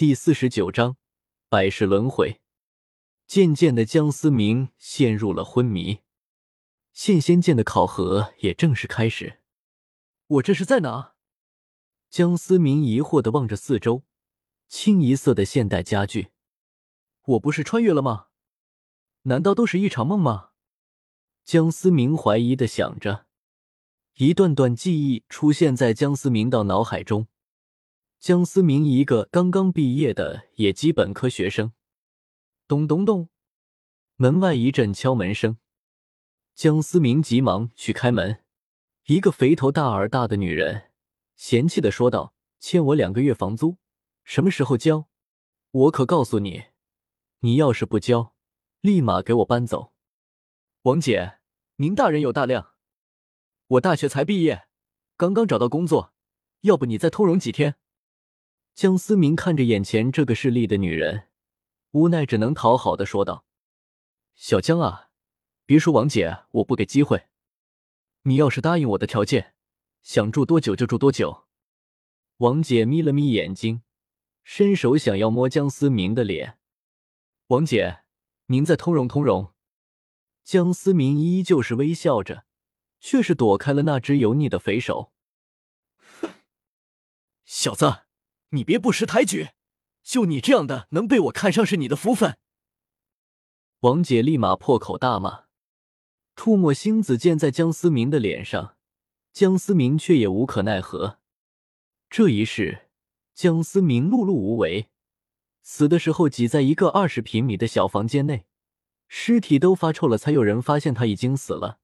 第四十九章百世轮回。渐渐的，江思明陷入了昏迷。现仙剑的考核也正式开始。我这是在哪？江思明疑惑的望着四周，清一色的现代家具。我不是穿越了吗？难道都是一场梦吗？江思明怀疑的想着。一段段记忆出现在江思明的脑海中。江思明一个刚刚毕业的野鸡本科学生。咚咚咚，门外一阵敲门声。江思明急忙去开门。一个肥头大耳大的女人嫌弃的说道：“欠我两个月房租，什么时候交？我可告诉你，你要是不交，立马给我搬走。”王姐，您大人有大量。我大学才毕业，刚刚找到工作，要不你再通融几天？江思明看着眼前这个势利的女人，无奈只能讨好的说道：“小江啊，别说王姐我不给机会，你要是答应我的条件，想住多久就住多久。”王姐眯了眯眼睛，伸手想要摸江思明的脸。王姐，您再通融通融。江思明依旧是微笑着。却是躲开了那只油腻的肥手。哼，小子，你别不识抬举！就你这样的，能被我看上是你的福分。王姐立马破口大骂。吐沫星子溅在江思明的脸上，江思明却也无可奈何。这一世，江思明碌碌无为，死的时候挤在一个二十平米的小房间内，尸体都发臭了，才有人发现他已经死了。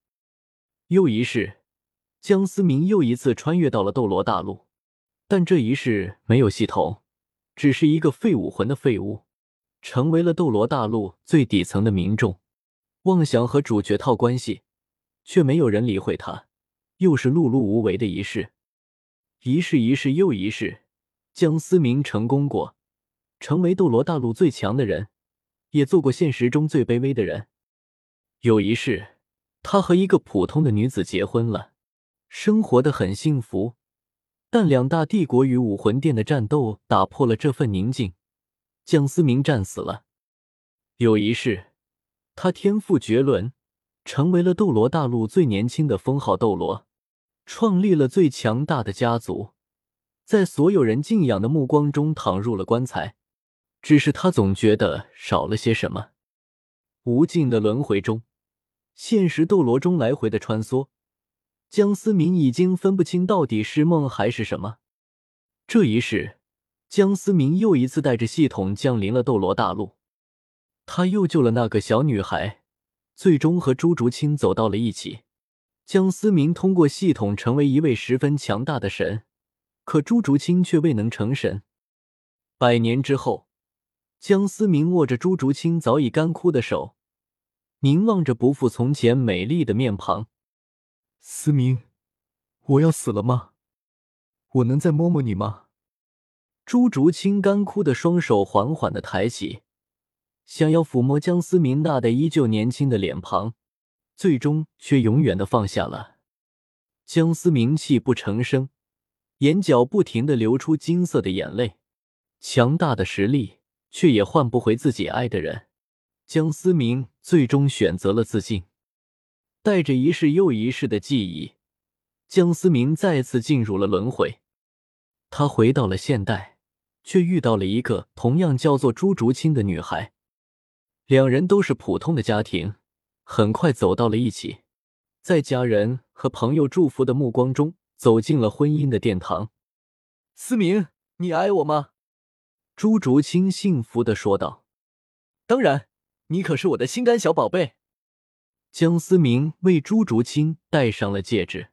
又一世，江思明又一次穿越到了斗罗大陆，但这一世没有系统，只是一个废武魂的废物，成为了斗罗大陆最底层的民众。妄想和主角套关系，却没有人理会他。又是碌碌无为的一世，一世一世又一世，江思明成功过，成为斗罗大陆最强的人，也做过现实中最卑微的人。有一世。他和一个普通的女子结婚了，生活的很幸福。但两大帝国与武魂殿的战斗打破了这份宁静，江思明战死了。有一世，他天赋绝伦，成为了斗罗大陆最年轻的封号斗罗，创立了最强大的家族，在所有人敬仰的目光中躺入了棺材。只是他总觉得少了些什么。无尽的轮回中。现实斗罗中来回的穿梭，江思明已经分不清到底是梦还是什么。这一世，江思明又一次带着系统降临了斗罗大陆，他又救了那个小女孩，最终和朱竹清走到了一起。江思明通过系统成为一位十分强大的神，可朱竹清却未能成神。百年之后，江思明握着朱竹清早已干枯的手。凝望着不复从前美丽的面庞，思明，我要死了吗？我能再摸摸你吗？朱竹清干枯的双手缓缓的抬起，想要抚摸江思明那的依旧年轻的脸庞，最终却永远的放下了。江思明泣不成声，眼角不停的流出金色的眼泪。强大的实力，却也换不回自己爱的人。江思明最终选择了自尽，带着一世又一世的记忆，江思明再次进入了轮回。他回到了现代，却遇到了一个同样叫做朱竹清的女孩。两人都是普通的家庭，很快走到了一起，在家人和朋友祝福的目光中，走进了婚姻的殿堂。思明，你爱我吗？朱竹清幸福的说道：“当然。”你可是我的心肝小宝贝。江思明为朱竹清戴上了戒指。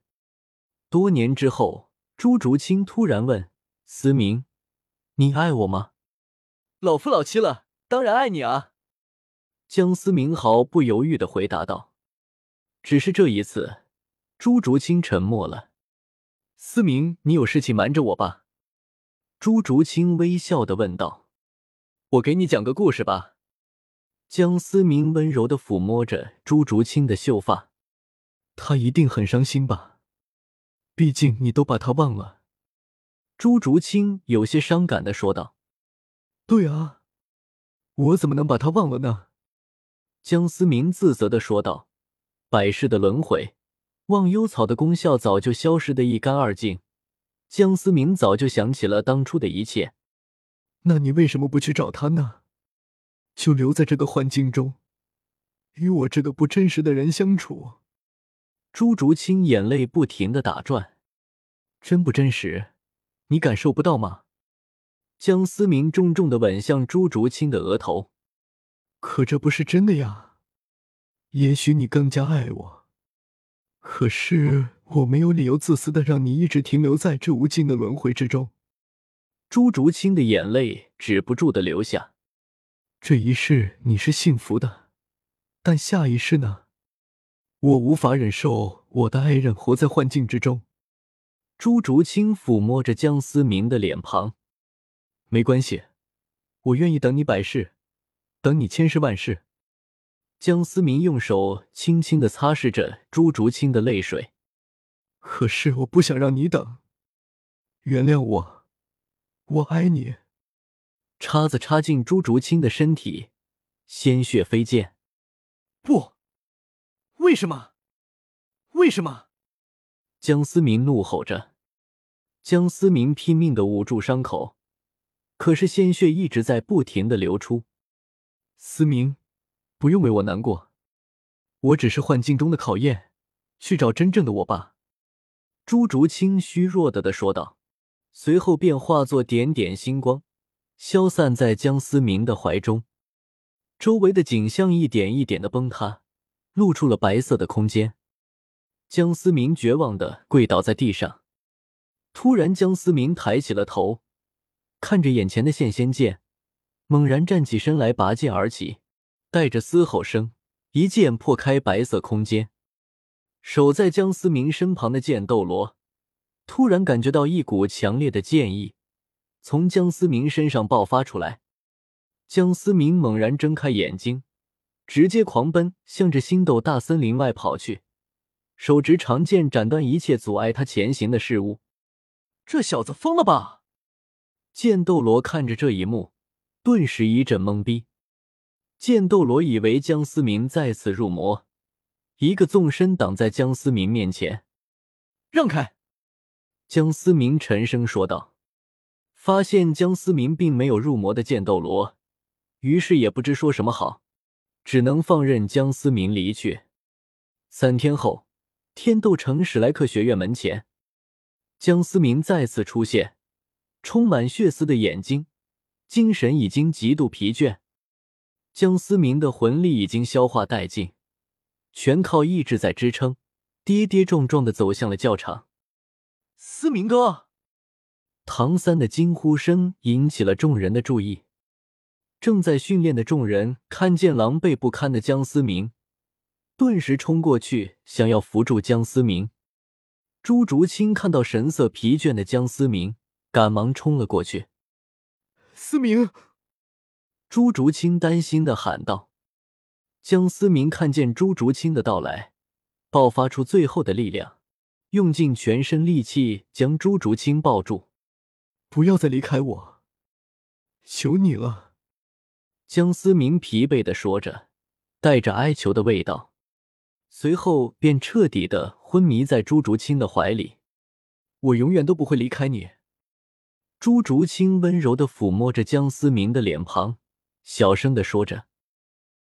多年之后，朱竹清突然问思明：“你爱我吗？”老夫老妻了，当然爱你啊！江思明毫不犹豫的回答道。只是这一次，朱竹清沉默了。思明，你有事情瞒着我吧？朱竹清微笑的问道。我给你讲个故事吧。江思明温柔的抚摸着朱竹清的秀发，他一定很伤心吧？毕竟你都把他忘了。朱竹清有些伤感的说道。对啊，我怎么能把他忘了呢？江思明自责的说道：“百世的轮回，忘忧草的功效早就消失的一干二净。江思明早就想起了当初的一切。那你为什么不去找他呢？就留在这个幻境中，与我这个不真实的人相处？”朱竹清眼泪不停的打转，真不真实？你感受不到吗？江思明重重的吻向朱竹清的额头。可这不是真的呀！也许你更加爱我，可是我没有理由自私的让你一直停留在这无尽的轮回之中。朱竹清的眼泪止不住的流下。这一世你是幸福的，但下一世呢？我无法忍受我的爱人活在幻境之中。朱竹清抚摸着江思明的脸庞，没关系，我愿意等你百世，等你千世万世。江思明用手轻轻的擦拭着朱竹清的泪水。可是我不想让你等，原谅我，我爱你。叉子插进朱竹清的身体，鲜血飞溅。不。为什么？为什么？江思明怒吼着。江思明拼命的捂住伤口，可是鲜血一直在不停的流出。思明，不用为我难过，我只是幻境中的考验，去找真正的我吧。朱竹清虚弱的的说道，随后便化作点点星光，消散在江思明的怀中。周围的景象一点一点的崩塌。露出了白色的空间，江思明绝望的跪倒在地上。突然，江思明抬起了头，看着眼前的现仙剑，猛然站起身来，拔剑而起，带着嘶吼声，一剑破开白色空间。守在江思明身旁的剑斗罗突然感觉到一股强烈的剑意从江思明身上爆发出来，江思明猛然睁开眼睛。直接狂奔，向着星斗大森林外跑去，手执长剑斩断一切阻碍他前行的事物。这小子疯了吧？剑斗罗看着这一幕，顿时一阵懵逼。剑斗罗以为江思明再次入魔，一个纵身挡在江思明面前，让开！江思明沉声说道。发现江思明并没有入魔的剑斗罗，于是也不知说什么好。只能放任江思明离去。三天后，天斗城史莱克学院门前，江思明再次出现，充满血丝的眼睛，精神已经极度疲倦。江思明的魂力已经消化殆尽，全靠意志在支撑，跌跌撞撞的走向了教场。思明哥，唐三的惊呼声引起了众人的注意。正在训练的众人看见狼狈不堪的江思明，顿时冲过去想要扶住江思明。朱竹清看到神色疲倦的江思明，赶忙冲了过去。思明，朱竹清担心的喊道。江思明看见朱竹清的到来，爆发出最后的力量，用尽全身力气将朱竹清抱住。不要再离开我，求你了。江思明疲惫的说着，带着哀求的味道，随后便彻底的昏迷在朱竹清的怀里。我永远都不会离开你。朱竹清温柔的抚摸着江思明的脸庞，小声的说着。